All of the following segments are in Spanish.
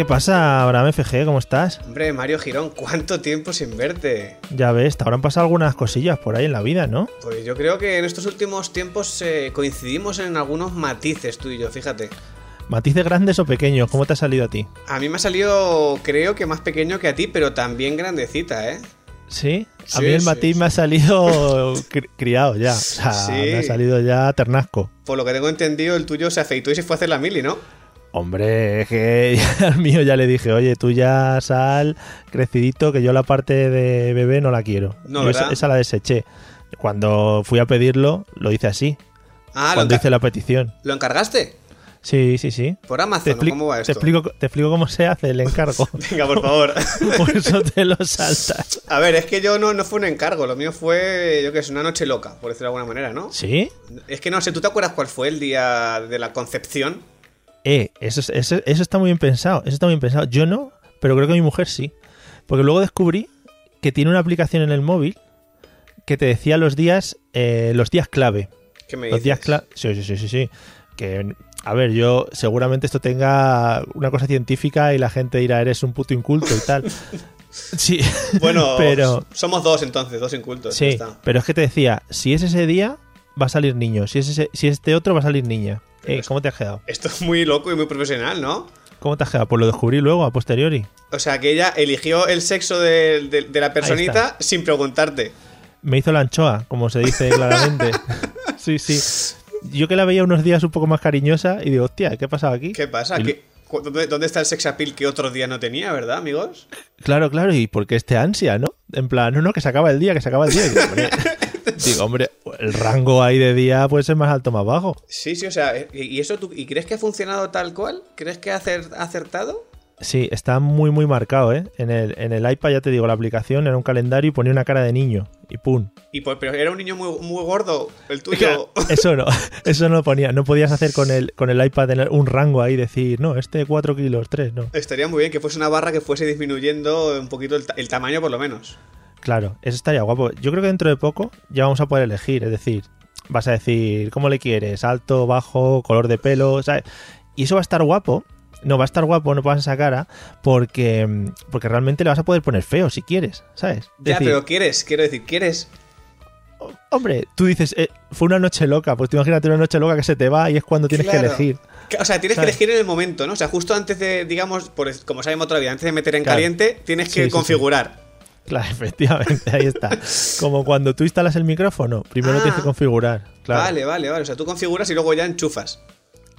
¿Qué pasa, Abraham FG? ¿Cómo estás? Hombre, Mario Girón, ¿cuánto tiempo sin verte? Ya ves, te habrán pasado algunas cosillas por ahí en la vida, ¿no? Pues yo creo que en estos últimos tiempos eh, coincidimos en algunos matices tú y yo, fíjate. ¿Matices grandes o pequeños? ¿Cómo te ha salido a ti? A mí me ha salido, creo que más pequeño que a ti, pero también grandecita, ¿eh? ¿Sí? A Sí, mí el matiz sí. me ha salido cri- criado ya. O sea, Sí. me ha salido ya ternasco. Por lo que tengo entendido, el tuyo se afeitó y se fue a hacer la mili, ¿no? Hombre, es que al mío ya le dije, oye, tú ya sal crecidito, que yo la parte de bebé no la quiero. No, Yo esa, esa la deseché. Cuando fui a pedirlo, lo hice así. Ah, cuando hice la petición. ¿lo encargaste? Sí, sí, sí. Por Te, Amazon, ¿o expli- ¿cómo va te esto? explico, te explico cómo se hace el encargo. Venga, por favor. Por eso te lo saltas. A ver, es que yo no, no fue un encargo, lo mío fue, yo que sé, una noche loca, por decirlo de alguna manera, ¿no? ¿Sí? Es que no sé, ¿tú te acuerdas cuál fue el día de la concepción? Eh, eso, es- eso, eso está muy bien pensado. Eso está muy bien pensado. Yo no, pero creo que mi mujer sí. Porque luego descubrí que tiene una aplicación en el móvil que te decía los días, eh, los días clave. ¿Qué me Los días clave. Sí, sí, sí, sí, sí. Que, a ver, yo seguramente esto tenga una cosa científica y la gente dirá, eres un puto inculto y tal. Sí. Bueno, pero somos dos entonces, dos incultos. sí, está. pero es que te decía, si es ese día va a salir niño, si es ese, si es este otro va a salir niña. Eh, ¿Cómo te has quedado? Esto es muy loco y muy profesional, ¿no? ¿Cómo te has quedado? Pues lo descubrí luego, a posteriori. O sea, que ella eligió el sexo de, de- de la personita sin preguntarte. Me hizo la anchoa, como se dice claramente. sí, sí. Yo que la veía unos días un poco más cariñosa y digo, hostia, ¿qué ha pasado aquí? ¿Qué pasa? Y- ¿Qué- dónde, dónde está el sex appeal que otros días no tenía, verdad, amigos? Claro, claro, y porque este ansia, ¿no? En plan, no, no, que se acaba el día, que se acaba el día. Digo, hombre, el rango ahí de día puede ser más alto o más bajo. Sí, sí, o sea, ¿y y eso tú, y crees que ha funcionado tal cual? ¿Crees que ha acertado? Sí, está muy, muy marcado, ¿eh? En el, en el iPad, ya te digo, la aplicación era un calendario y ponía una cara de niño. Y pum. Y pues, pero era un niño muy, muy gordo, el tuyo. Eso no, eso no ponía. No podías hacer con el, con el iPad en el- un rango ahí, decir, no, este 4 kilos, 3, no. Estaría muy bien que fuese una barra que fuese disminuyendo un poquito el, ta- el tamaño, por lo menos. Claro, eso estaría guapo. Yo creo que dentro de poco ya vamos a poder elegir, es decir, vas a decir cómo le quieres, alto, bajo, color de pelo, ¿sabes? Y eso va a estar guapo. No, va a estar guapo, no pasa esa cara, porque, porque realmente le vas a poder poner feo si quieres, ¿sabes? Es Ya, decir, pero ¿quieres? Quiero decir, ¿quieres? hombre, tú dices, eh, fue una noche loca, pues tú imagínate una noche loca que se te va y es cuando tienes Claro. que elegir. O sea, tienes que elegir en el momento, ¿no? O sea, justo antes de, digamos, por, como sabemos todavía, antes de meter en Claro. caliente, tienes Sí, que sí, sí. configurar. Claro, efectivamente, ahí está. Como cuando tú instalas el micrófono, primero Ah. tienes que configurar. Claro, Vale, vale, vale. O sea, tú configuras y luego ya enchufas.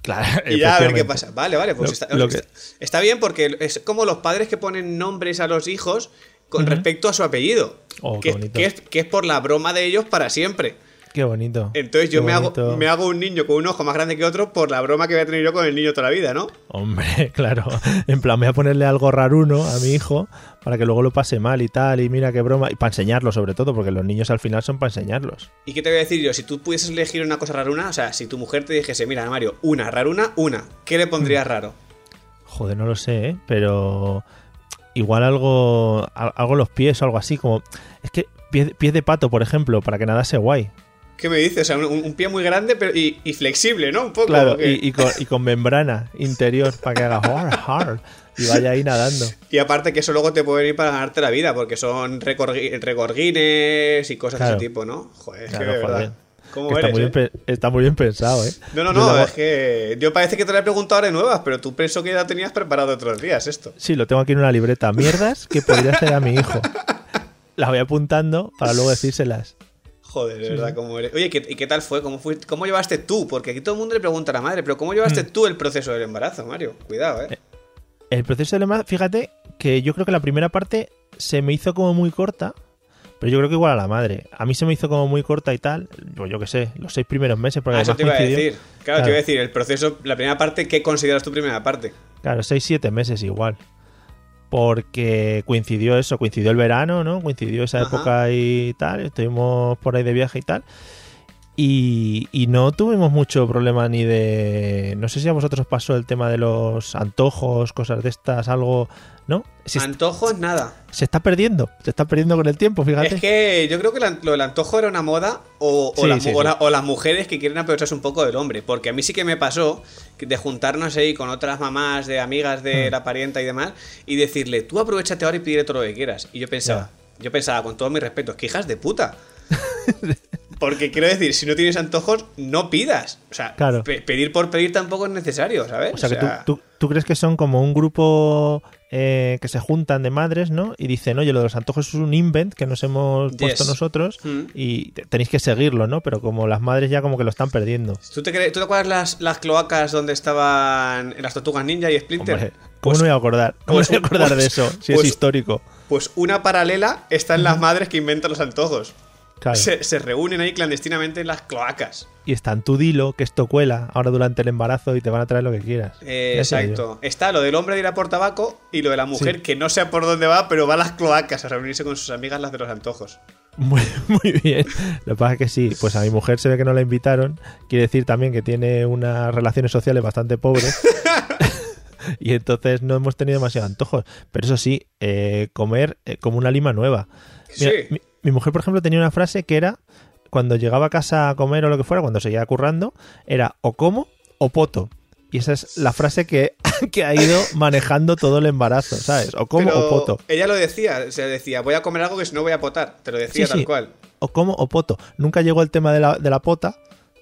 Claro, Y ya a ver qué pasa. Vale, vale, pues Lo- está, lo está- que- está bien porque es como los padres que ponen nombres a los hijos con respecto a su apellido. Oh, que es, que es por la broma de ellos para siempre. Qué bonito. Entonces yo me hago, me hago un niño con un ojo más grande que otro por la broma que voy a tener yo con el niño toda la vida, ¿no? Hombre, claro. En plan, voy a ponerle algo raruno a mi hijo para que luego lo pase mal y tal. Y mira qué broma. Y para enseñarlo, sobre todo, porque los niños al final son para enseñarlos. ¿Y qué te voy a decir yo? Si tú pudieses elegir una cosa raruna, o sea, si tu mujer te dijese, mira, Mario, una, raruna, una, ¿qué le pondrías raro? Joder, no lo sé, ¿eh? Pero igual algo, al- algo los pies o algo así. Como. Es que pies, pies de pato, por ejemplo, para que nadase guay. ¿Qué me dices? O sea, un, un pie muy grande pero y, y flexible, ¿no? Un poco. Claro, y, y con, y con membrana interior para que haga hard, hard, y vaya ahí nadando. Y aparte que eso luego te puede venir para ganarte la vida, porque son récord récord Guinness y cosas Claro. de ese tipo, ¿no? Joder, es Claro, que de verdad. ¿Cómo Que está, eres, muy eh? bien, pe- está muy bien pensado, ¿eh? No, no, no, la- es que yo parece que te lo he preguntado de nuevas, pero tú pienso que ya tenías preparado otros días esto. Sí, lo tengo aquí en una libreta. Mierdas que podría hacer a mi hijo. Las voy apuntando para luego decírselas. Joder, de verdad, cómo eres. Oye, ¿qué- ¿y qué tal fue? ¿Cómo, fue? ¿Cómo llevaste tú? Porque aquí todo el mundo le pregunta a la madre, pero ¿cómo llevaste tú el proceso del embarazo, Mario? Cuidado, ¿eh? El proceso de embarazo, fíjate que yo creo que la primera parte se me hizo como muy corta, pero yo creo que igual a la madre. A mí se me hizo como muy corta y tal, yo, yo qué sé, los seis primeros meses, porque Ah, eso te iba a decir. Claro, te iba a decir, el proceso, la primera parte, ¿qué consideras tu primera parte? Claro, 6-7 meses igual. Porque coincidió eso, coincidió el verano, ¿no? Coincidió esa Ajá. época y tal, estuvimos por ahí de viaje y tal. Y, y no tuvimos mucho problema ni de... No sé si a vosotros os pasó el tema de los antojos, cosas de estas, algo... ¿No? Se, Antojos, nada. se está perdiendo, se está perdiendo con el tiempo, fíjate. Es que yo creo que lo del antojo era una moda o, o Sí, la- sí, o sí. la- o las mujeres que quieren aprovecharse un poco del hombre. Porque a mí sí que me pasó de juntarnos ahí con otras mamás de amigas de Hmm. la parienta y demás y decirle, tú aprovechate ahora y pídele todo lo que quieras. Y yo pensaba, yo pensaba con todo mi respeto, que hijas de puta. Porque quiero decir, si no tienes antojos, no pidas. O sea, Claro. pe- pedir por pedir tampoco es necesario, ¿sabes? O sea, que tú, tú- tú crees que son como un grupo eh, que se juntan de madres, ¿no? Y dicen, oye, lo de los antojos es un invent que nos hemos puesto nosotros Mm. y te- tenéis que seguirlo, ¿no? Pero como las madres ya como que lo están perdiendo. ¿Tú te, crees- ¿tú te acuerdas las, las cloacas donde estaban las tortugas ninja y Splinter? Hombre, ¿cómo Pues- no voy a acordar? ¿Cómo pues- no me voy a acordar de pues- eso? Si pues- es histórico. Pues una paralela está en las madres que inventan los antojos. Claro. Se, se reúnen ahí clandestinamente en las cloacas. Y está en tu dilo, que esto cuela ahora durante el embarazo y te van a traer lo que quieras. Eh, exacto. Está lo del hombre de ir a por tabaco y lo de la mujer Sí. que no sé por dónde va, pero va a las cloacas a reunirse con sus amigas las de los antojos. Muy, muy bien. Lo que pasa es que sí, pues a mi mujer se ve que no la invitaron. Quiere decir también que tiene unas relaciones sociales bastante pobres. y entonces no hemos tenido demasiados antojos. Pero eso sí, eh, comer eh, como una lima nueva. Mira, Sí. mi, mi mujer, por ejemplo, tenía una frase que era, cuando llegaba a casa a comer o lo que fuera, cuando seguía currando, era o como o poto. Y esa es la frase que, que ha ido manejando todo el embarazo, ¿sabes? O como Pero o poto. Ella lo decía, se decía, voy a comer algo que si no voy a potar. Te lo decía Sí, tal sí. cual. o como o poto. Nunca llegó el tema de la, de la pota.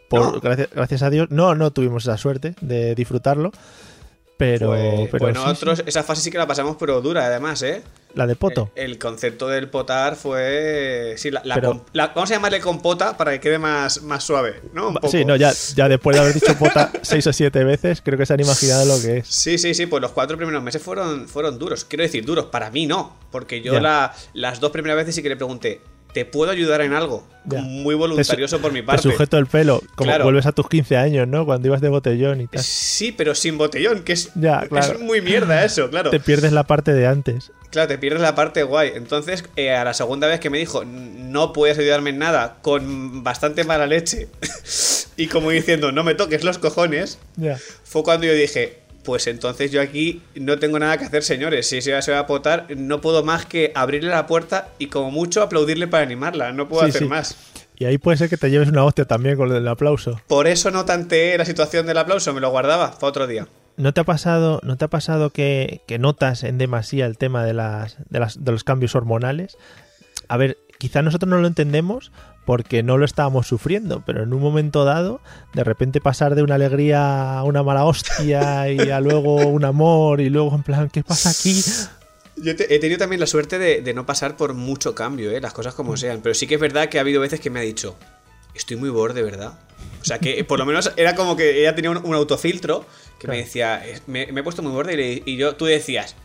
Por, No. gracias, gracias a Dios. No, no tuvimos esa suerte de disfrutarlo. Pero, Pues- pero pues sí, nosotros sí. esa fase sí que la pasamos, pero dura además, ¿eh? La de poto. El, el concepto del potar fue. Sí, la, la Pero- com- la- vamos a llamarle compota para que quede más, más suave, ¿no? Un poco. sí, no, ya, ya después de haber dicho pota seis o siete veces, creo que se han imaginado lo que es. Sí, sí, sí, pues los cuatro primeros meses fueron, fueron duros. Quiero decir, duros, para mí no. Porque yo la- las dos primeras veces sí que le pregunté, ¿te puedo ayudar en algo? Ya. Muy voluntarioso por mi Te parte. sujeto el pelo, como Claro. vuelves a tus 15 años, ¿no? Cuando ibas de botellón y tal. Sí, pero sin botellón, que es, Ya, claro. es muy mierda eso, claro. Te pierdes la parte de antes. Claro, te pierdes la parte guay. Entonces, eh, a la segunda vez que me dijo, no puedes ayudarme en nada, con bastante mala leche, y como diciendo, no me toques los cojones, Ya. fue cuando yo dije, pues entonces yo aquí no tengo nada que hacer, señores. Si se va, se va a potar, no puedo más que abrirle la puerta y como mucho aplaudirle para animarla. No puedo Sí, hacer sí. más. Y ahí puede ser que te lleves una hostia también con el aplauso. Por eso no tanteé la situación del aplauso, me lo guardaba para otro día. ¿No te ha pasado, no te ha pasado que, que notas en demasía el tema de, las, de, las, de los cambios hormonales? A ver, quizá nosotros no lo entendemos porque no lo estábamos sufriendo, pero en un momento dado, de repente pasar de una alegría a una mala hostia y a luego un amor y luego en plan, ¿qué pasa aquí? Yo te- he tenido también la suerte de, de no pasar por mucho cambio, ¿eh? las cosas como sean. Pero sí que es verdad que ha habido veces que me ha dicho, estoy muy borde, ¿verdad? O sea que por lo menos era como que ella tenía un, un autofiltro que me decía, "Es- me, me he puesto muy borde y, le- y yo, tú decías,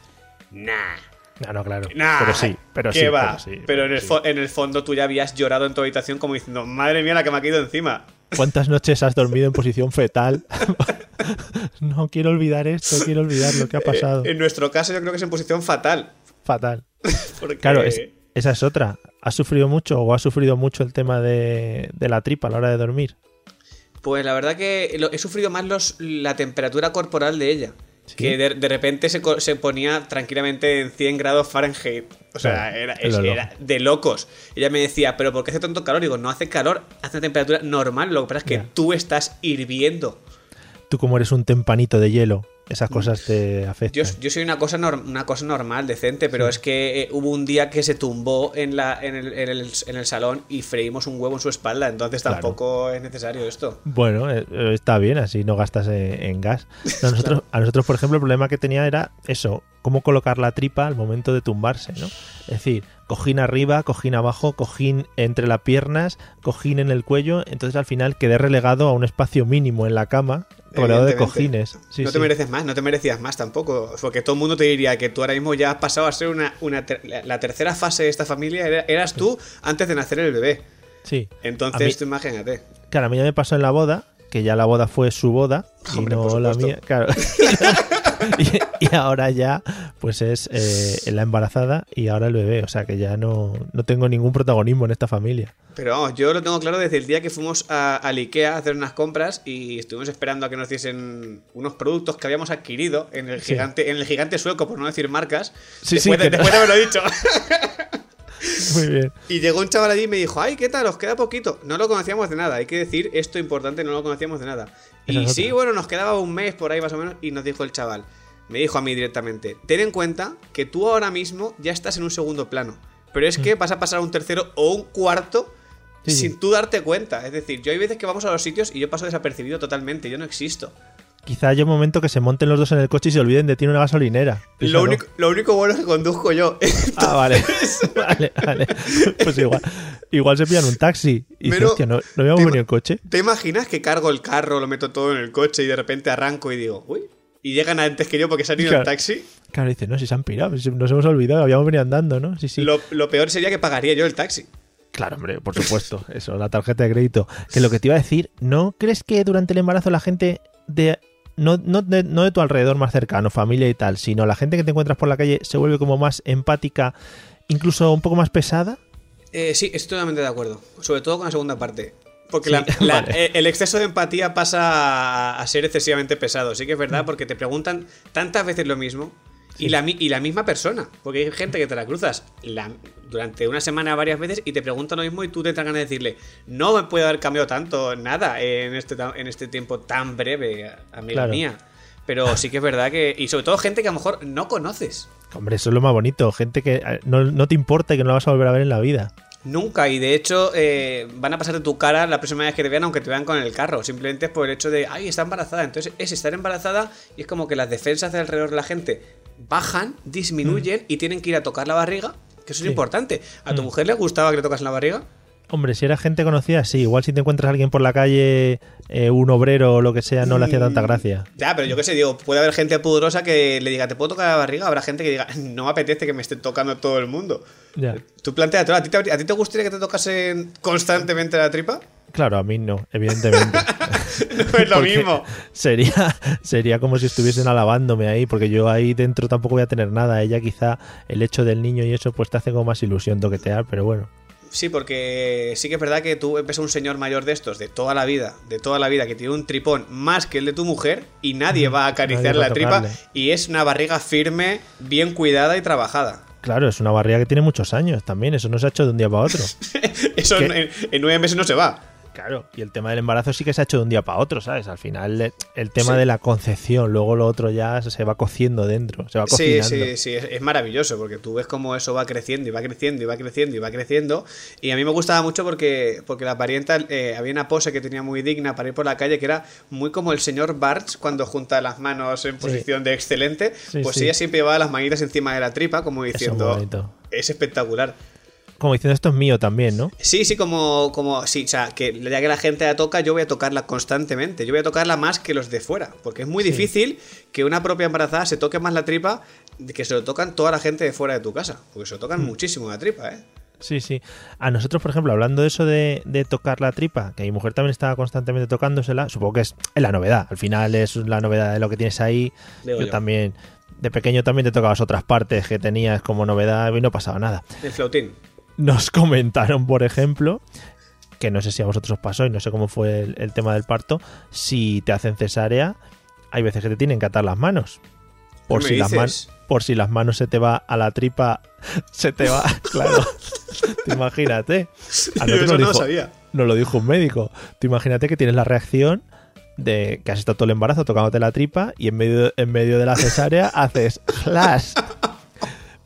nah. No, no, claro. Nah, pero sí, pero ¿qué sí. va? Pero, sí, Pero en el, sí. fo- en el fondo tú ya habías llorado en tu habitación como diciendo, madre mía, la que me ha caído encima. ¿Cuántas noches has dormido en posición fetal? no quiero olvidar esto, quiero olvidar lo que ha pasado. Eh, en nuestro caso yo creo que es en posición fatal. Fatal. Porque Claro, es- esa es otra. ¿Has sufrido mucho o has sufrido mucho el tema de, de la tripa a la hora de dormir? Pues la verdad que lo- he sufrido más los, la temperatura corporal de ella. ¿Sí? Que de, de repente se, se ponía tranquilamente en 100 grados Fahrenheit. O sea, era, es de locos. Ella me decía, ¿pero por qué hace tanto calor? Digo, no hace calor, hace una temperatura normal. Lo que pasa es que tú estás hirviendo. Tú como eres un tempanito de hielo, esas cosas te afectan. Yo, yo soy una cosa, una cosa normal, decente, pero es que eh, hubo un día que se tumbó en, la, en, el, en el- en el salón y freímos un huevo en su espalda. Entonces Claro. tampoco es necesario esto. Bueno, eh, eh, está bien, así no gastas en, en gas. No, nosotros, A nosotros, por ejemplo, el problema que tenía era eso, cómo colocar la tripa al momento de tumbarse, ¿no? Es decir, cojín arriba, cojín abajo, cojín entre las piernas, cojín en el cuello, entonces al final quedé relegado a un espacio mínimo en la cama, rodeado de cojines. Sí, no te sí. mereces más, no te merecías más tampoco. Porque todo el mundo te diría que tú ahora mismo ya has pasado a ser una, una ter- la- tercera fase de esta familia. era- eras tú antes de nacer el bebé. Sí. Entonces, A mí- tú imagínate. Claro, a mí ya me pasó en la boda, que ya la boda fue su boda y no la mía. Claro. y, y ahora ya, pues es eh, la embarazada y ahora el bebé. O sea que ya no, no tengo ningún protagonismo en esta familia. Pero vamos, yo lo tengo claro desde el día que fuimos a, al Ikea a hacer unas compras y estuvimos esperando a que nos diesen unos productos que habíamos adquirido en el Sí. gigante, en el gigante sueco, por no decir marcas. Sí, sí, después, de, que no- después de haberlo dicho. Muy bien. Y llegó un chaval allí y me dijo, ay, ¿qué tal? Os queda poquito. No lo conocíamos de nada. Hay que decir esto importante, no lo conocíamos de nada. Y sí, bueno, nos quedaba un mes por ahí más o menos y nos dijo el chaval. Me dijo a mí directamente, ten en cuenta que tú ahora mismo ya estás en un segundo plano. Pero es que vas a pasar a un tercero o un cuarto Mm. Sí. sin tú darte cuenta. Es decir, yo hay veces que vamos a los sitios y yo paso desapercibido totalmente. Yo no existo. Quizá haya un momento que se monten los dos en el coche y se olviden de ti en una gasolinera. Lo único, lo único bueno es que conduzco yo. Ah, vale. vale, vale. Pues igual, igual se pillan un taxi. Y Pero- hostia, ¿no, no habíamos venido en coche? ¿Te imaginas que cargo el carro, lo meto todo en el coche y de repente arranco y digo, uy? Y llegan antes que yo porque se han ido en Claro. taxi. Claro, dice, no, si se han pirado, nos hemos olvidado, habíamos venido andando, ¿no? Sí, sí. Lo, lo peor sería que pagaría yo el taxi. Claro, hombre, por supuesto. Eso, la tarjeta de crédito. Que lo que te iba a decir, ¿no crees que durante el embarazo la gente de. No, no, de, no de tu alrededor más cercano, familia y tal, sino la gente que te encuentras por la calle se vuelve como más empática, incluso un poco más pesada? Eh, sí, estoy totalmente de acuerdo. Sobre todo con la segunda parte. Porque Sí, la- la- vale. eh, el exceso de empatía pasa a, a ser excesivamente pesado. Sí que es Mm. verdad, porque te preguntan tantas veces lo mismo. Y, la, y la misma persona. Porque hay gente que te la cruzas la- durante una semana varias veces y te preguntan lo mismo y tú te ganas de decirle, no me puede haber cambiado tanto nada en este, en este tiempo tan breve, amiga Claro. mía. Pero sí que es verdad que... Y sobre todo gente que a lo mejor no conoces. Hombre, eso es lo más bonito. Gente que eh, no, no te importa y que no la vas a volver a ver en la vida. Nunca, y de hecho eh, van a pasar de tu cara la próxima vez que te vean, aunque te vean con el carro. Simplemente es por el hecho de, ay, está embarazada. Entonces es estar embarazada y es como que las defensas de alrededor de la gente bajan, disminuyen y tienen que ir a tocar la barriga, que eso Sí. es importante. ¿A tu mujer le gustaba que le tocas la barriga? Hombre, si era gente conocida, sí. Igual si te encuentras a alguien por la calle, eh, un obrero o lo que sea, no le hacía tanta gracia. Ya, pero yo qué sé, digo, puede haber gente pudorosa que le diga, ¿te puedo tocar la barriga? Habrá gente que diga, no me apetece que me esté tocando todo el mundo. Ya. Tú planteatelo, ¿a ti, te, ¿a ti te gustaría que te tocasen constantemente la tripa? Claro, a mí no, evidentemente. No es lo mismo. Sería, sería como si estuviesen alabándome ahí, porque yo ahí dentro tampoco voy a tener nada. Ella quizá el hecho del niño y eso pues te hace como más ilusión toquetear, pero bueno. Sí, porque sí que es verdad que tú ves a un señor mayor de estos, de toda la vida, de toda la vida, que tiene un tripón más que el de tu mujer y nadie va a acariciar Nadie va a la tripa y es una barriga firme, bien cuidada y trabajada. Claro, es una barriga que tiene muchos años también, eso no se ha hecho de un día para otro. Eso en, en nueve meses no se va. Claro, y el tema del embarazo sí que se ha hecho de un día para otro, ¿sabes? Al final eh, el tema Sí. de la concepción, luego lo otro ya se va cociendo dentro, se va Sí, cocinando. sí, sí, es, es maravilloso porque tú ves cómo eso va creciendo y va creciendo y va creciendo y va creciendo. Y a mí me gustaba mucho porque, porque la parienta eh, había una pose que tenía muy digna para ir por la calle que era muy como el señor Barts cuando junta las manos en posición de excelente. Sí, pues sí. ella siempre llevaba las manitas encima de la tripa como diciendo es espectacular. Como diciendo esto es mío también, ¿no? Sí, sí, como, como, sí, o sea, que ya que la gente la toca, yo voy a tocarla constantemente. Yo voy a tocarla más que los de fuera. Porque es muy Sí. difícil que una propia embarazada se toque más la tripa que se lo tocan toda la gente de fuera de tu casa. Porque se lo tocan Mm. muchísimo la tripa, ¿eh? Sí, sí. A nosotros, por ejemplo, hablando de eso de, de tocar la tripa, que mi mujer también estaba constantemente tocándosela, supongo que es, es la novedad. Al final es la novedad de lo que tienes ahí. Yo, yo. también, de pequeño también te tocabas otras partes que tenías como novedad y no pasaba nada. El flautín. Nos comentaron, por ejemplo, que no sé si a vosotros os pasó y no sé cómo fue el, el tema del parto, si te hacen cesárea, hay veces que te tienen que atar las manos. Por ¿Qué si, las man- por si las manos se te va a la tripa, se te va, claro. Tú imagínate. A Yo nosotros eso nos no lo dijo- sabía. nos lo dijo un médico. Tú imagínate que tienes la reacción de que has estado todo el embarazo tocándote la tripa y en medio, en medio de la cesárea haces flash.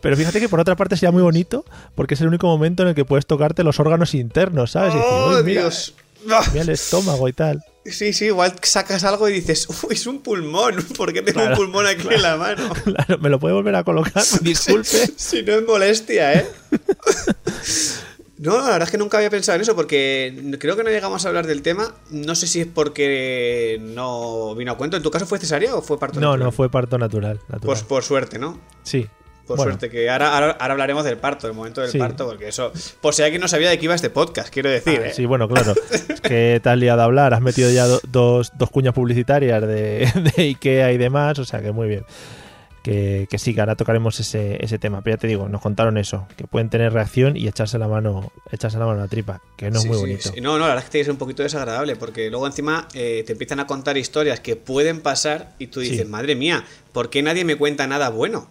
Pero fíjate que por otra parte sería muy bonito porque es el único momento en el que puedes tocarte los órganos internos, ¿sabes? Y decir, ¡Oh, "Uy, mira, Dios! Mira el estómago y tal. Sí, sí, igual sacas algo y dices, uy, es un pulmón. ¿Por qué tengo Claro, un pulmón aquí en la mano? Claro, me lo puede volver a colocar, disculpe. si no es molestia, ¿eh? No, la verdad es que nunca había pensado en eso porque creo que no llegamos a hablar del tema. No sé si es porque no vino a cuento. ¿En tu caso fue cesárea o fue parto No, natural? no, fue parto natural. Natural. por suerte, ¿no? Sí. Por Bueno, suerte, que ahora, ahora, ahora hablaremos del parto, del momento del Sí. parto, porque eso. Por si alguien no sabía de qué iba este podcast, quiero decir. ah, ¿eh? Sí, bueno, claro. Es que te has liado a hablar, has metido ya do- dos, dos cuñas publicitarias de, de Ikea y demás, o sea que muy bien. Que, que sí, que ahora tocaremos ese, ese tema. Pero ya te digo, nos contaron eso, que pueden tener reacción y echarse la mano, echarse la mano a la tripa, que no es muy sí, bonito. sí. No, no, la verdad es que tiene que ser un poquito desagradable, porque luego encima eh, te empiezan a contar historias que pueden pasar y tú dices, madre mía, ¿por qué nadie me cuenta nada bueno?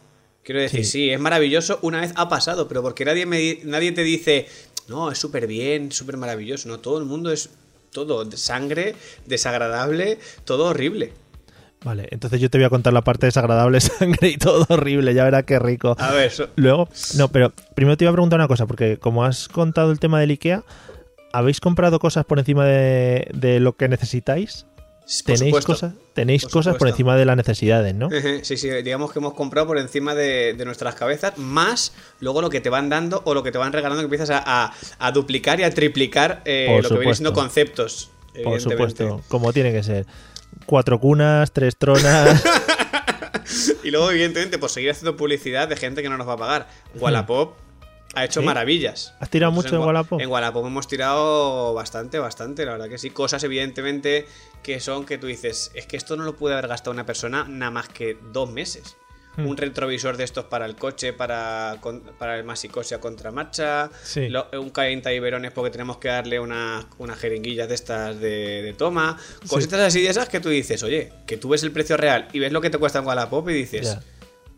Quiero decir, sí. Sí. es maravilloso, una vez ha pasado, pero porque nadie, me, di- nadie te dice, no, es súper bien, súper maravilloso, no, todo el mundo es todo sangre, desagradable, todo horrible. Vale, entonces yo te voy a contar la parte desagradable, sangre y todo horrible, ya verás qué rico. A ver, so- Luego, no, pero primero te iba a preguntar una cosa, porque como has contado el tema del IKEA, ¿habéis comprado cosas por encima de, de lo que necesitáis? ¿Tenéis cosas, tenéis Por cosas por encima de las necesidades, no? Ejé, Sí, sí, digamos que hemos comprado por encima de, de nuestras cabezas, más luego lo que te van dando o lo que te van regalando, que empiezas a, a- a duplicar y a triplicar eh, lo que viene siendo conceptos. Por supuesto, como tiene que ser. Cuatro cunas, tres tronas. Y luego, evidentemente, por seguir haciendo publicidad de gente que no nos va a pagar. Wallapop ha hecho ¿Sí? maravillas. ¿Has tirado mucho en Wa- Wallapop? En Wallapop hemos tirado bastante, bastante, la verdad que sí. Cosas, evidentemente, que son que tú dices, es que esto no lo puede haber gastado una persona nada más que dos meses. Hmm. Un retrovisor de estos para el coche, para, para el Masicosia contramarcha, Sí. lo- un calienta biberones porque tenemos que darle una- unas jeringuillas de estas de, de toma. Cositas así de esas que tú dices, oye, que tú ves el precio real y ves lo que te cuesta en Wallapop y dices,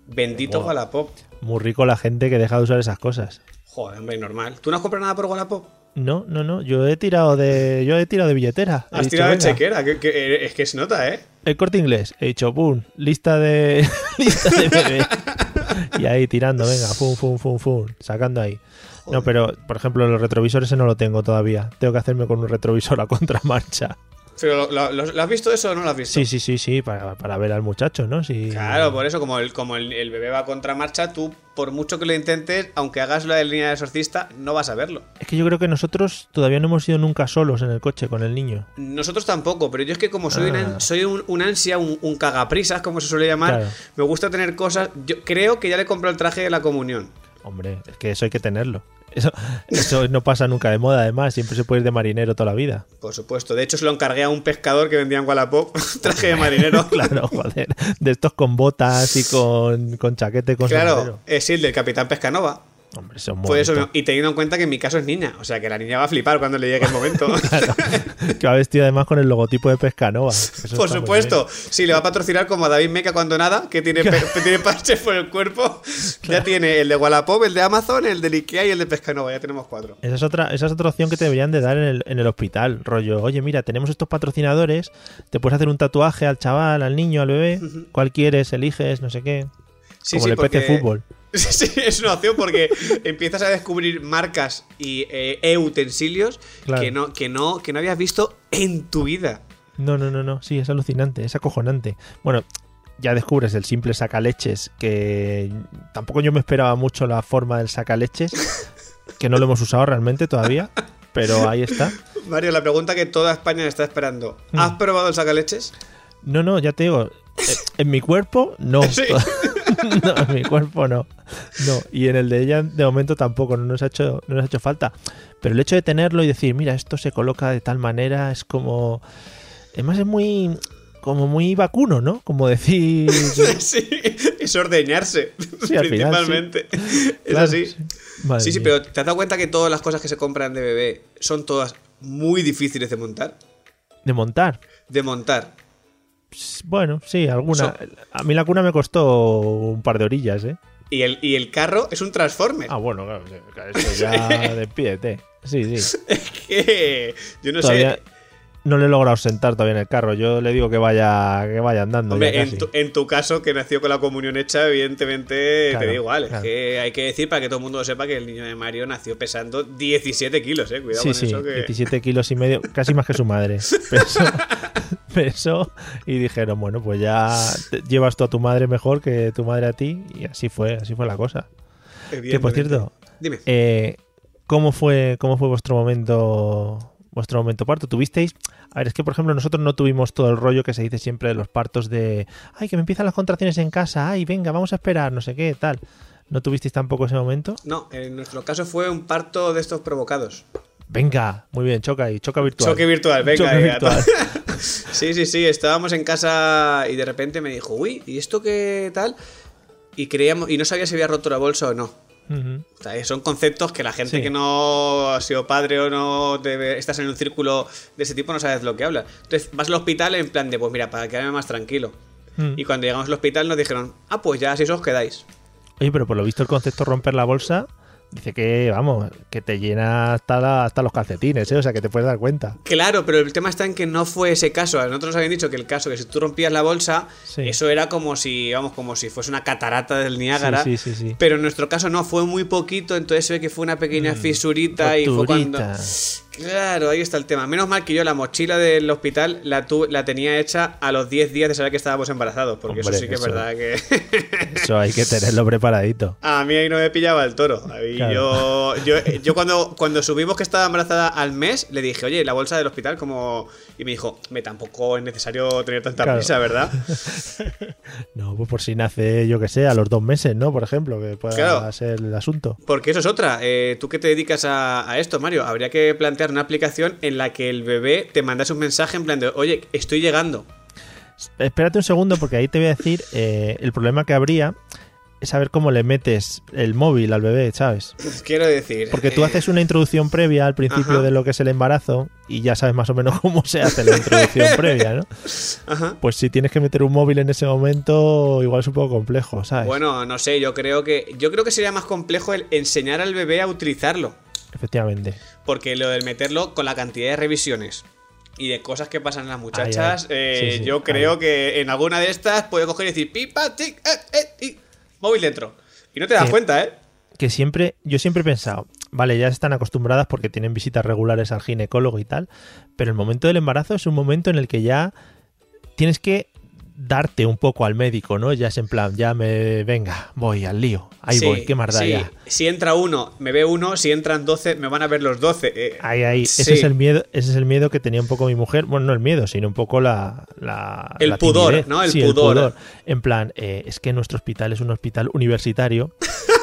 bendito Buah. Wallapop. Muy rico la gente que deja de usar esas cosas. Joder, hombre, normal. ¿Tú no has comprado nada por Wallapop? No, no, no. Yo he tirado de, yo he tirado de billetera. Has dicho, tirado de chequera, que, que- es que se nota, ¿eh? El corte inglés. He dicho, pum, lista de lista de bebé. y ahí tirando, venga, fum, fum, fum, fum, sacando ahí. No, pero por ejemplo, los retrovisores ese no lo tengo todavía. Tengo que hacerme con un retrovisor a contramarcha. Pero ¿lo, lo- lo- has visto eso o no lo has visto? Sí, sí, sí, sí, para, para ver al muchacho, ¿no? Sí. Claro, por eso, como el, como el, el bebé va a contramarcha, tú, por mucho que lo intentes, aunque hagas la de línea de exorcista, no vas a verlo. Es que yo creo que nosotros todavía no hemos ido nunca solos en el coche con el niño. Nosotros tampoco, pero yo es que como soy, una- Ah. soy un, un ansia, un, un cagaprisas, como se suele llamar, Claro. me gusta tener cosas. Yo creo que ya le compré el traje de la comunión. Hombre, es que eso hay que tenerlo. Eso, eso no pasa nunca de moda, además. Siempre se puede ir de marinero toda la vida. Por supuesto. De hecho, se lo encargué a un pescador que vendía en Wallapop, traje de marinero. Claro, joder. De estos con botas y con, con chaquete con Claro, sombrero. es sí, el del Capitán Pescanova. Hombre, son muy bonitos. y teniendo en cuenta que en mi caso es niña, o sea que la niña va a flipar cuando le llegue el momento. Claro, que va vestido además con el logotipo de Pescanova. Eso Por supuesto, sí, le va a patrocinar como a David Meca cuando nada, que tiene, tiene parches por el cuerpo. Ya tiene el de Wallapop, el de Amazon, el de Ikea y el de Pescanova, ya tenemos cuatro. Esa es, otra, esa es otra opción que te deberían de dar en el, en el hospital. Rollo, oye, mira, tenemos estos patrocinadores, te puedes hacer un tatuaje al chaval, al niño, al bebé. ¿Cuál quieres? Eliges, no sé qué. Sí, Como sí, el PC porque- fútbol. Sí, es una opción porque empiezas a descubrir marcas y eh, e-utensilios Claro. que, no, que, no, que no habías visto en tu vida. No, no, no, no. Sí, es alucinante, es acojonante. Bueno, ya descubres el simple sacaleches, que tampoco yo me esperaba mucho la forma del sacaleches, que no lo hemos usado realmente todavía, pero ahí está. Mario, la pregunta que toda España está esperando. Hmm. ¿Has probado el sacaleches? No, no, ya te digo, eh, en mi cuerpo no. Sí. no, en mi cuerpo no. No, y en el de ella de momento tampoco, no nos ha hecho, no nos ha hecho falta. Pero el hecho de tenerlo y decir, mira, esto se coloca de tal manera, es como. Además es muy. como muy vacuno, ¿no? Como decir. sí, es ordeñarse, Sí, al final, principalmente. Es Claro, así. sí. Madre Sí, sí, pero ¿te has dado cuenta que todas las cosas que se compran de bebé son todas muy difíciles de montar? De montar. De montar. Bueno, sí, alguna. So- A mí la cuna me costó un par de orillas, ¿eh? Y el, y el carro es un Transformer. Ah, bueno, claro, eso ya despídete. Sí, sí. Que yo no todavía sé. no le he logrado sentar todavía en el carro. Yo le digo que vaya, que vaya andando. Hombre, ya en tu, en tu caso, que nació con la comunión hecha, evidentemente Claro, te da igual. claro. Es que hay que decir para que todo el mundo lo sepa que el niño de Mario nació pesando 17 kilos, eh. Cuidado Sí, con sí, eso que. 17 kilos y medio, casi más que su madre. Peso, peso, y dijeron, bueno, pues ya llevas tú a tu madre mejor que tu madre a ti, y así fue, así fue la cosa. Que por cierto, Dime. Eh, ¿cómo, fue, ¿Cómo fue vuestro momento vuestro momento parto? ¿Tuvisteis? A ver, es que por ejemplo nosotros no tuvimos todo el rollo que se dice siempre de los partos de, ay, que me empiezan las contracciones en casa, ay, venga, vamos a esperar, no sé qué, tal. ¿No tuvisteis tampoco ese momento? No, en nuestro caso fue un parto de estos provocados. Venga, muy bien, choca y choca virtual. Choque virtual, venga. Choque virtual. sí, sí, sí, estábamos en casa y de repente me dijo, uy, ¿y esto qué tal? Y creíamos, y no sabía si había roto la bolsa o no. O sea, son conceptos que la gente Sí. que no ha sido padre o no estás en un círculo de ese tipo no sabes lo que habla. Entonces vas al hospital en plan de, pues mira, para quedarme más tranquilo. Mm. Y cuando llegamos al hospital nos dijeron, ah, pues ya, si os quedáis. Oye, pero por lo visto el concepto romper la bolsa dice que, vamos, que te llena hasta, la- hasta los calcetines, ¿eh? O sea, que te puedes dar cuenta. Claro, pero el tema está en que no fue ese caso. Nosotros nos habían dicho que el caso, que si tú rompías la bolsa, Sí. eso era como si, vamos, como si fuese una catarata del Niágara. Sí, sí, sí, sí. Pero en nuestro caso no, fue muy poquito, entonces se ve que fue una pequeña fisurita y fue cuando... Claro, ahí está el tema. Menos mal que yo la mochila del hospital la, tu- la tenía hecha a los 10 días de saber que estábamos embarazados, porque Hombre, eso sí que es verdad que... Eso hay que tenerlo preparadito. A mí ahí no me pillaba el toro. Claro. yo, yo, yo cuando, cuando subimos que estaba embarazada al mes, le dije, oye, la bolsa del hospital, como. Y me dijo, me tampoco es necesario tener tanta Claro. prisa, ¿verdad? No, pues por si nace, yo que sé, a los dos meses, ¿no? Por ejemplo, que pueda Claro. ser el asunto. Porque eso es otra. Eh, Tú que te dedicas a, a esto, Mario, habría que plantear una aplicación en la que el bebé te mandase un mensaje en plan de, oye, estoy llegando. Espérate un segundo, porque ahí te voy a decir eh, el problema que habría saber cómo le metes el móvil al bebé, ¿sabes? Quiero decir. Porque tú eh, haces una introducción previa al principio Ajá. de lo que es el embarazo y ya sabes más o menos cómo se hace la introducción previa, ¿no? Ajá. Pues si tienes que meter un móvil en ese momento, igual es un poco complejo, ¿sabes? Bueno, no sé, yo creo que. Yo creo que sería más complejo el enseñar al bebé a utilizarlo. Efectivamente. Porque lo del meterlo con la cantidad de revisiones y de cosas que pasan en las muchachas, Ay, ay. eh, Sí, sí, yo creo ay. que en alguna de estas puede coger y decir pipa, tic, eh, eh, y móvil dentro. Y no te das cuenta, ¿eh? que siempre, yo siempre he pensado, vale, ya están acostumbradas porque tienen visitas regulares al ginecólogo y tal, pero el momento del embarazo es un momento en el que ya tienes que darte un poco al médico, ¿no? Ya es en plan, ya me, venga, voy al lío, ahí Sí, voy, qué más da sí. ya. Si entra uno, me ve uno, si entran 12, me van a ver los 12. eh. Ahí, ahí, ese es el miedo, ese es el miedo que tenía un poco mi mujer, bueno, no el miedo, sino un poco la, la El la pudor, timidez. ¿no? El Sí, pudor. En plan, eh, es que nuestro hospital es un hospital universitario.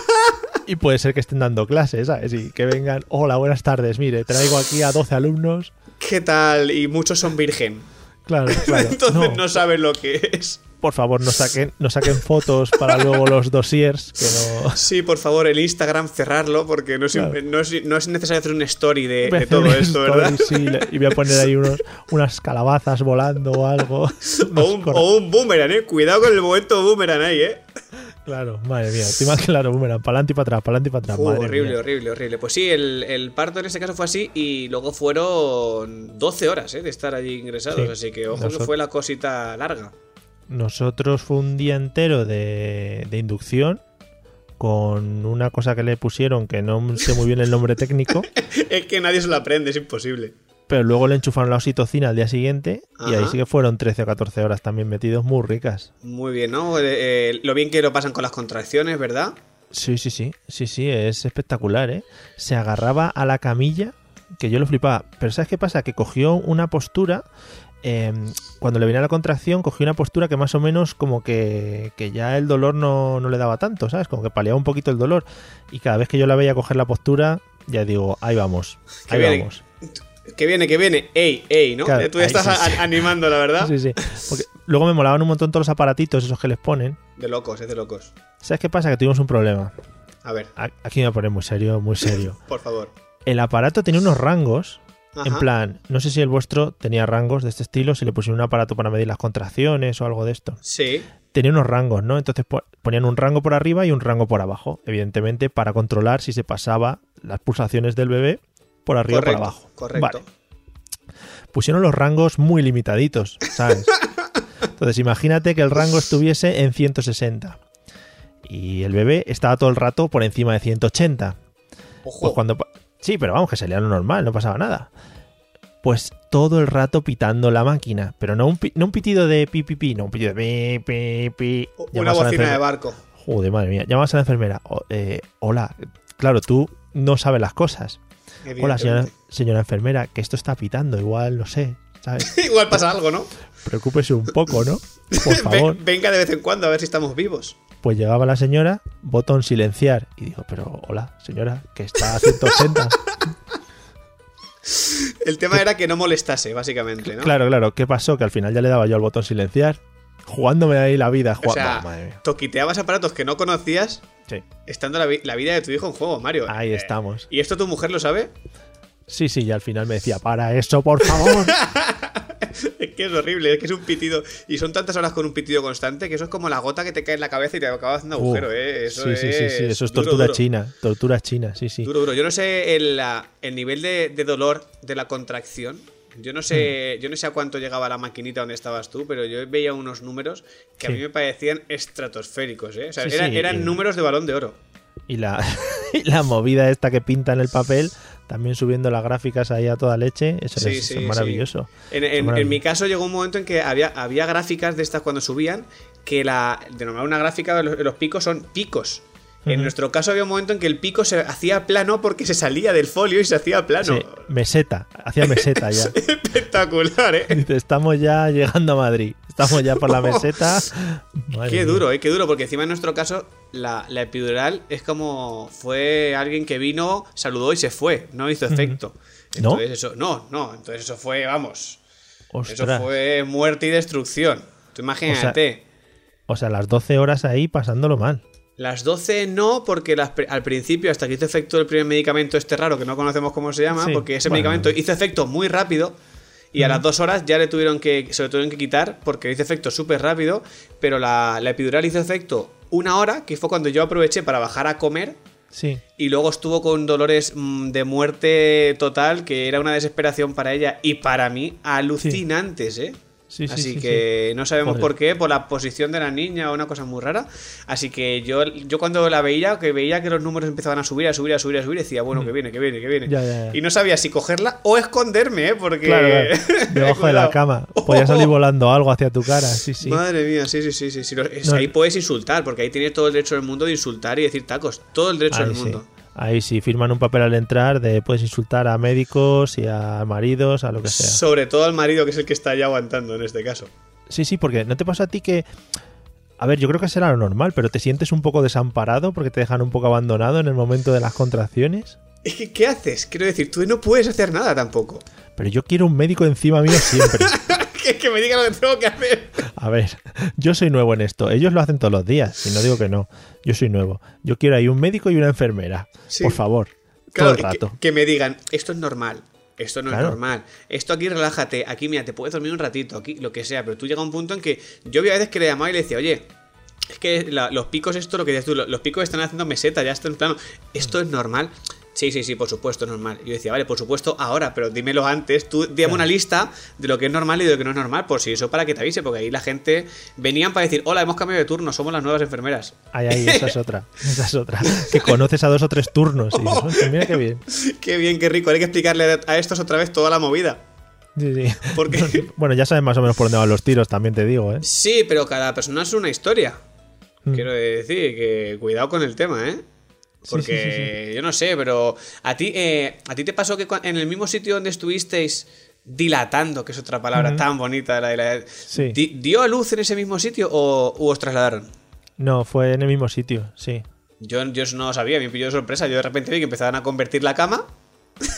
Y puede ser que estén dando clases, ¿sabes? Y que vengan, hola, buenas tardes, mire, traigo aquí a 12 alumnos. ¿Qué tal? Y muchos son virgen. Claro, claro. Entonces no, no, saben lo que es. por favor, no saquen, no saquen fotos para luego los dossiers, que no... Sí, por favor, el Instagram cerrarlo porque no es, Claro. no es- no es necesario hacer una story de, de todo esto, story, ¿verdad? sí, y voy a poner ahí unos, unas calabazas volando o algo. O un, o un boomerang, eh. Cuidado con el momento boomerang ahí, eh. Claro, madre mía. Claro, boomerang, para adelante y para atrás, para adelante y para atrás. Horrible, mía. horrible, horrible. Pues sí, el, el parto en este caso fue así y luego fueron 12 horas eh, de estar allí ingresados. Sí. Así que ojo que Nosotros- fue la cosita larga. Nosotros fue un día entero de, de inducción con una cosa que le pusieron que no sé muy bien el nombre técnico, es que nadie se lo aprende, es imposible. Pero luego le enchufaron la oxitocina al día siguiente y ahí sí que fueron 13 o 14 horas también metidos muy ricas. Muy bien, ¿no? Eh, eh, lo bien que lo pasan con las contracciones, ¿verdad? Sí, sí, sí, sí, sí, es espectacular, ¿eh? Se agarraba a la camilla, que yo lo flipaba, pero ¿sabes qué pasa? Que cogió una postura, eh, cuando le venía la contracción, cogió una postura que más o menos como que, que ya el dolor no, no le daba tanto, ¿sabes? Como que paliaba un poquito el dolor. Y cada vez que yo la veía coger la postura, ya digo, ahí vamos, ahí vamos. Que viene, que viene. Ey, ey, ¿no? Claro, Eh, Tú ahí estás sí, a- sí. animando, la verdad. Sí, sí. Porque luego me molaban un montón todos los aparatitos, esos que les ponen. De locos, es de locos. ¿Sabes qué pasa? Que tuvimos un problema. A ver, Aquí me voy a poner muy serio, muy serio. por favor. El aparato tenía unos rangos En Ajá. plan, no sé si el vuestro tenía rangos de este estilo, si le pusieron un aparato para medir las contracciones o algo de esto. Sí. Tenía unos rangos, ¿no? Entonces po- ponían un rango por arriba y un rango por abajo, evidentemente para controlar si se pasaba las pulsaciones del bebé por arriba o por Correcto. abajo. Correcto. Vale. Pusieron los rangos muy limitaditos, ¿sabes? Entonces imagínate que el rango estuviese en 160 y el bebé estaba todo el rato por encima de 180. Ojo. Pues cuando. Sí, pero vamos, que salía lo normal, no pasaba nada. Pues todo el rato pitando la máquina. Pero no un, pi- no un pitido de pi, pi, pi, no un pitido de pi, pi, pi. Una bocina de barco. Joder, madre mía. Llamas a la enfermera. "O- eh, hola, claro, tú no sabes las cosas. Hola, señora, enfermera, que esto está pitando, igual, no sé, ¿sabes? Igual pasa algo, ¿no? Preocúpese un poco, ¿no? Por favor. venga de vez en cuando a ver si estamos vivos. Pues llegaba la señora, botón silenciar, y digo, pero hola, señora, que está a 180. El tema era que no molestase, básicamente, ¿no? Claro, claro, ¿qué pasó? Que al final ya le daba yo al botón silenciar, jugándome ahí la vida, O jugando. sea, madre mía. toquiteabas aparatos que no conocías, Sí, estando la, vi- la vida de tu hijo en juego, Mario. ahí Eh, estamos. ¿Y esto tu mujer lo sabe? Sí, sí, y al final me decía, para eso, por favor. Es que es horrible, es que es un pitido. Y son tantas horas con un pitido constante que eso es como la gota que te cae en la cabeza y te acaba haciendo agujero, Uh, ¿eh? Eso sí, es sí, sí, sí, eso es duro, tortura duro. china, tortura china, sí, sí. Duro, duro. Yo no sé el, nivel de, de dolor de la contracción. Yo no Hmm. sé, yo no sé a cuánto llegaba la maquinita donde estabas tú, pero yo veía unos números que a mí me parecían estratosféricos, ¿eh? O sea, Sí, eran, sí, eran y- números de balón de oro. Y la, y la movida esta que pinta en el papel, también subiendo las gráficas ahí a toda leche, eso Sí, es, sí, es sí. maravilloso. En, Es mi caso llegó un momento en que había, había gráficas de estas cuando subían, que la de normal una gráfica los, de los picos son picos. En nuestro caso había un momento en que el pico se hacía plano porque se salía del folio y se hacía plano. Sí, meseta, hacía meseta ya. Espectacular, ¿eh? Dice, estamos ya llegando a Madrid, estamos ya por la meseta. Madre Qué mía. duro, ¿eh? Qué duro, porque encima en nuestro caso la, la epidural es como fue alguien que vino, saludó y se fue, no hizo efecto. ¿No? Entonces eso, no, no, entonces eso fue, vamos, eso fue muerte y destrucción. Tú imagínate. O sea, las 12 horas ahí pasándolo mal. Las 12 no, porque las al principio, hasta que hizo efecto el primer medicamento este raro, que no conocemos cómo se llama, Sí, porque ese bueno. medicamento hizo efecto muy rápido y a las dos horas ya le tuvieron que, se lo tuvieron que quitar porque hizo efecto súper rápido, pero la, la epidural hizo efecto una hora, que fue cuando yo aproveché para bajar a comer Sí. y luego estuvo con dolores mm, de muerte total, que era una desesperación para ella y para mí alucinantes, ¿eh? Sí, sí, Así sí, que no sabemos Joder. por qué, por la posición de la niña o una cosa muy rara. Así que yo, yo cuando la veía, que veía que los números empezaban a subir, a subir, a subir, a subir, decía, bueno, que viene, que viene, que viene. Ya, ya, ya. Y no sabía si cogerla o esconderme, ¿eh? Porque... Claro, claro. Debajo de la cama. Podía salir volando algo hacia tu cara, sí, sí. Madre mía, sí, sí, sí, sí. No. Ahí puedes insultar, porque ahí tienes todo el derecho del mundo de insultar y decir tacos. Todo el derecho Ahí del mundo. Ahí sí, firman un papel al entrar de puedes insultar a médicos y a maridos, a lo que sea. Sobre todo al marido, que es el que está ya aguantando en este caso. Sí, sí, porque ¿no te pasa a ti que... A ver, yo creo que será lo normal, pero te sientes un poco desamparado porque te dejan un poco abandonado en el momento de las contracciones. Es que, ¿qué haces? Quiero decir, tú no puedes hacer nada tampoco. Pero yo quiero un médico encima mío siempre. que, que me diga lo que tengo que hacer. A ver, yo soy nuevo en esto. Ellos lo hacen todos los días, y no digo que no. Yo soy nuevo. Yo quiero ahí un médico y una enfermera. Sí. Por favor. Claro, todo el rato. Que, me digan, esto es normal. Esto no Claro. es normal. Esto aquí relájate. Aquí, mira, te puedes dormir un ratito. Aquí, lo que sea. Pero tú llega a un punto en que yo había veces que le llamaba y le decía, oye, es que la- los picos, esto, lo que decías tú, lo- los picos están haciendo meseta, ya está en plano. ¿Esto es normal? Sí, sí, sí, por supuesto, es normal. Y yo decía, vale, por supuesto, ahora, pero dímelo antes. Tú dame una lista de lo que es normal y de lo que no es normal, por si eso para que te avise, porque ahí la gente venían para decir, hola, hemos cambiado de turno, somos las nuevas enfermeras. Ay, ay, esa es otra. Esa es otra. Que conoces a dos o tres turnos. Y dices, "Hostia, mira qué bien. qué bien, qué rico. Hay que explicarle a estos otra vez toda la movida. Sí, sí. Porque Bueno, ya sabes más o menos por dónde van los tiros, también te digo, ¿eh? Sí, pero cada persona es una historia. Mm. Quiero decir que cuidado con el tema, ¿eh? Porque sí, sí, yo no sé, pero a ti, eh, a ti te pasó que en el mismo sitio donde estuvisteis dilatando, que es otra palabra tan bonita, la de la- di- ¿dio a luz en ese mismo sitio o os trasladaron? No, fue en el mismo sitio, sí. Yo, yo no lo sabía, me pilló de sorpresa. Yo de repente vi que empezaban a convertir la cama.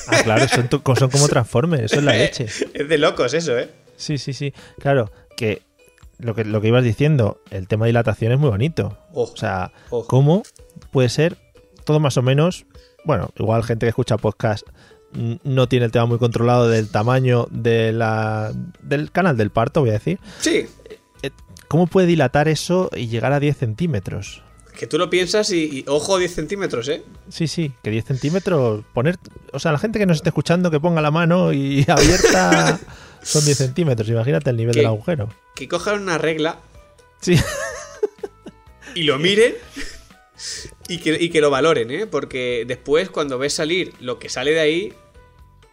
Ah, claro, son, tu- son como Transformers, eso es la leche. Es de locos eso, ¿eh? Sí, sí, sí. Claro, que lo que, lo que ibas diciendo, el tema de dilatación es muy bonito. Ojo. O sea, Ojo. ¿cómo puede ser todo más o menos? Bueno, igual gente que escucha podcast no tiene el tema muy controlado del tamaño de la, del canal del parto, voy a decir. Sí, Eh, ¿Cómo puede dilatar eso y llegar a 10 centímetros? que tú lo piensas y, y ojo 10 centímetros, ¿eh? Sí, sí, que 10 centímetros, poner... O sea, la gente que nos esté escuchando que ponga la mano y abierta son 10 centímetros, imagínate el nivel del agujero. Que cojan una regla Sí, y lo miren y que, y que lo valoren, ¿eh? Porque después cuando ves salir lo que sale de ahí,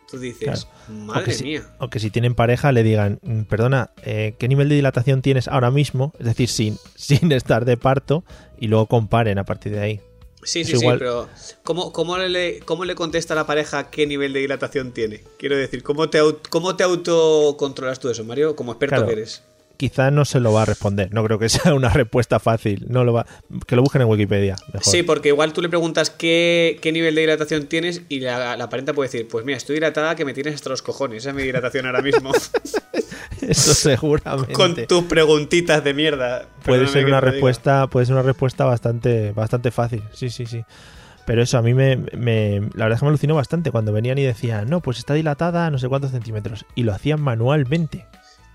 tú dices, madre que si- mía. o que si tienen pareja le digan, "Mm, perdona, eh, ¿qué nivel de dilatación tienes ahora mismo? Es decir, sin, sin estar de parto y luego comparen a partir de ahí. Sí, sí, Es sí, igual- pero ¿cómo, cómo, le, ¿cómo le contesta a la pareja qué nivel de dilatación tiene? Quiero decir, ¿cómo te, cómo te autocontrolas tú eso, Mario? Como experto Claro. que eres. Quizá no se lo va a responder. No creo que sea una respuesta fácil. No lo va. Que lo busquen en Wikipedia. Mejor. Sí, porque igual tú le preguntas qué, qué nivel de dilatación tienes y la, la pareja puede decir, pues mira, estoy dilatada que me tienes hasta los cojones, esa es mi dilatación ahora mismo. Eso seguramente. Con tus preguntitas de mierda. puede ser una diga. respuesta puede ser una respuesta bastante bastante fácil sí sí sí pero eso a mí me, me- la verdad es que me alucinó bastante cuando venían y decían no pues está dilatada a no sé cuántos centímetros y lo hacían manualmente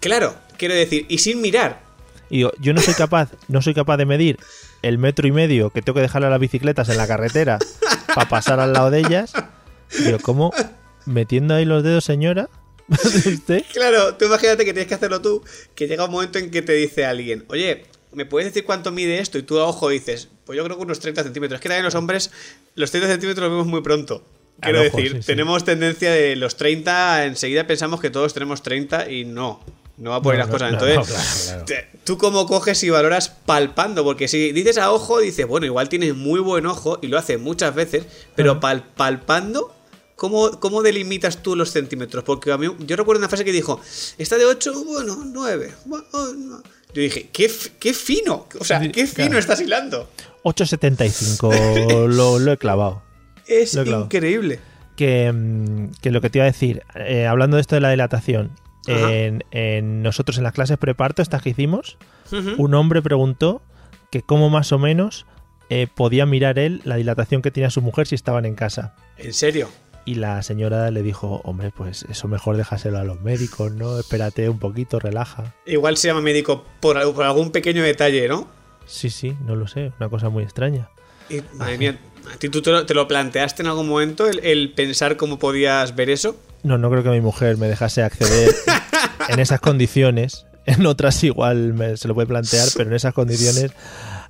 Claro, quiero decir, y sin mirar. y digo yo no soy capaz no soy capaz de medir el metro y medio que tengo que dejarle a las bicicletas en la carretera para pasar al lado de ellas digo cómo metiendo ahí los dedos señora ¿Usted? Claro, tú imagínate que tienes que hacerlo tú, que llega un momento en que te dice alguien, oye, ¿me puedes decir cuánto mide esto? Y tú a ojo dices, pues yo creo que unos 30 centímetros. Es que también los hombres, los 30 centímetros los vemos muy pronto. Quiero ojo, decir, sí, sí. tenemos tendencia de los 30, enseguida pensamos que todos tenemos 30 y no. No va por ahí No, las cosas. no, Entonces, no, claro, claro. te- tú cómo coges y valoras palpando, porque si dices a ojo, dices, bueno, igual tienes muy buen ojo y lo hace muchas veces, pero pal- palpando, ¿cómo, ¿cómo delimitas tú los centímetros? Porque a mí, yo recuerdo una frase que dijo, está de 8, bueno, 9. bueno, no". Yo dije, qué, qué fino, o sea, qué fino claro. estás hilando. 8.75 lo, lo he clavado Es Lo he clavado. increíble. que, mm, que lo que te iba a decir, eh, hablando de esto de la dilatación. En, en nosotros en las clases preparto, estas que hicimos, un hombre preguntó que cómo más o menos eh, podía mirar él la dilatación que tenía su mujer si estaban en casa. En serio. Y la señora le dijo, hombre, pues eso mejor déjaselo a los médicos, ¿no? Espérate un poquito, relaja. Igual se llama médico por, al- por algún pequeño detalle, ¿no? Sí, sí, no lo sé, una cosa muy extraña. Y, madre mía, ¿a ti tú te lo, te lo planteaste en algún momento el, el pensar cómo podías ver eso? No, no creo que mi mujer me dejase acceder en esas condiciones. En otras igual me- se lo puede plantear, pero en esas condiciones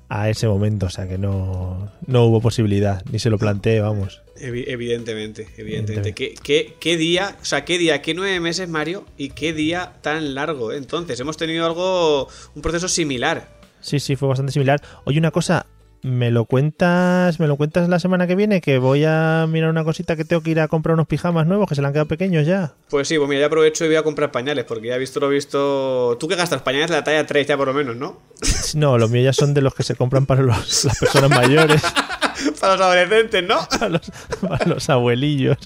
a ese momento, o sea que no, no hubo posibilidad, ni se lo planteé, vamos. Evi- evidentemente, evidentemente. Evidentemente. ¿Qué, qué, qué día, o sea, qué día, qué nueve meses, Mario? Y qué día tan largo. ¿eh? Entonces, hemos tenido algo, un proceso similar. Sí, sí, fue bastante similar. Oye, una cosa, ¿me lo cuentas, me lo cuentas la semana que viene? Que voy a mirar una cosita que tengo que ir a comprar unos pijamas nuevos que se le han quedado pequeños ya. Pues sí, pues mira, ya aprovecho y voy a comprar pañales, porque ya he visto lo visto. Tú que gastas pañales de la talla 3 ya por lo menos, ¿no? No, los míos ya son de los que se compran para los- las personas mayores, Para los adolescentes, ¿no? para los, para los abuelillos.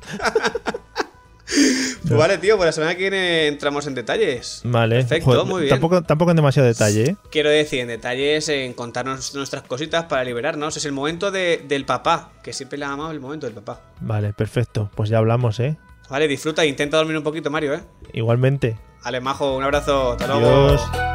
Pues vale, tío, pues la semana que viene entramos en detalles. Vale, Perfecto, Joder, muy bien. Tampoco, tampoco en demasiado detalle, ¿eh? Quiero decir, en detalles, en contarnos nuestras cositas para liberarnos. Es el momento de- del papá, que siempre le llamado el momento del papá. Vale, perfecto. Pues ya hablamos, ¿eh? Vale, disfruta e intenta dormir un poquito, Mario, ¿eh? Igualmente. Vale, majo, un abrazo, hasta luego.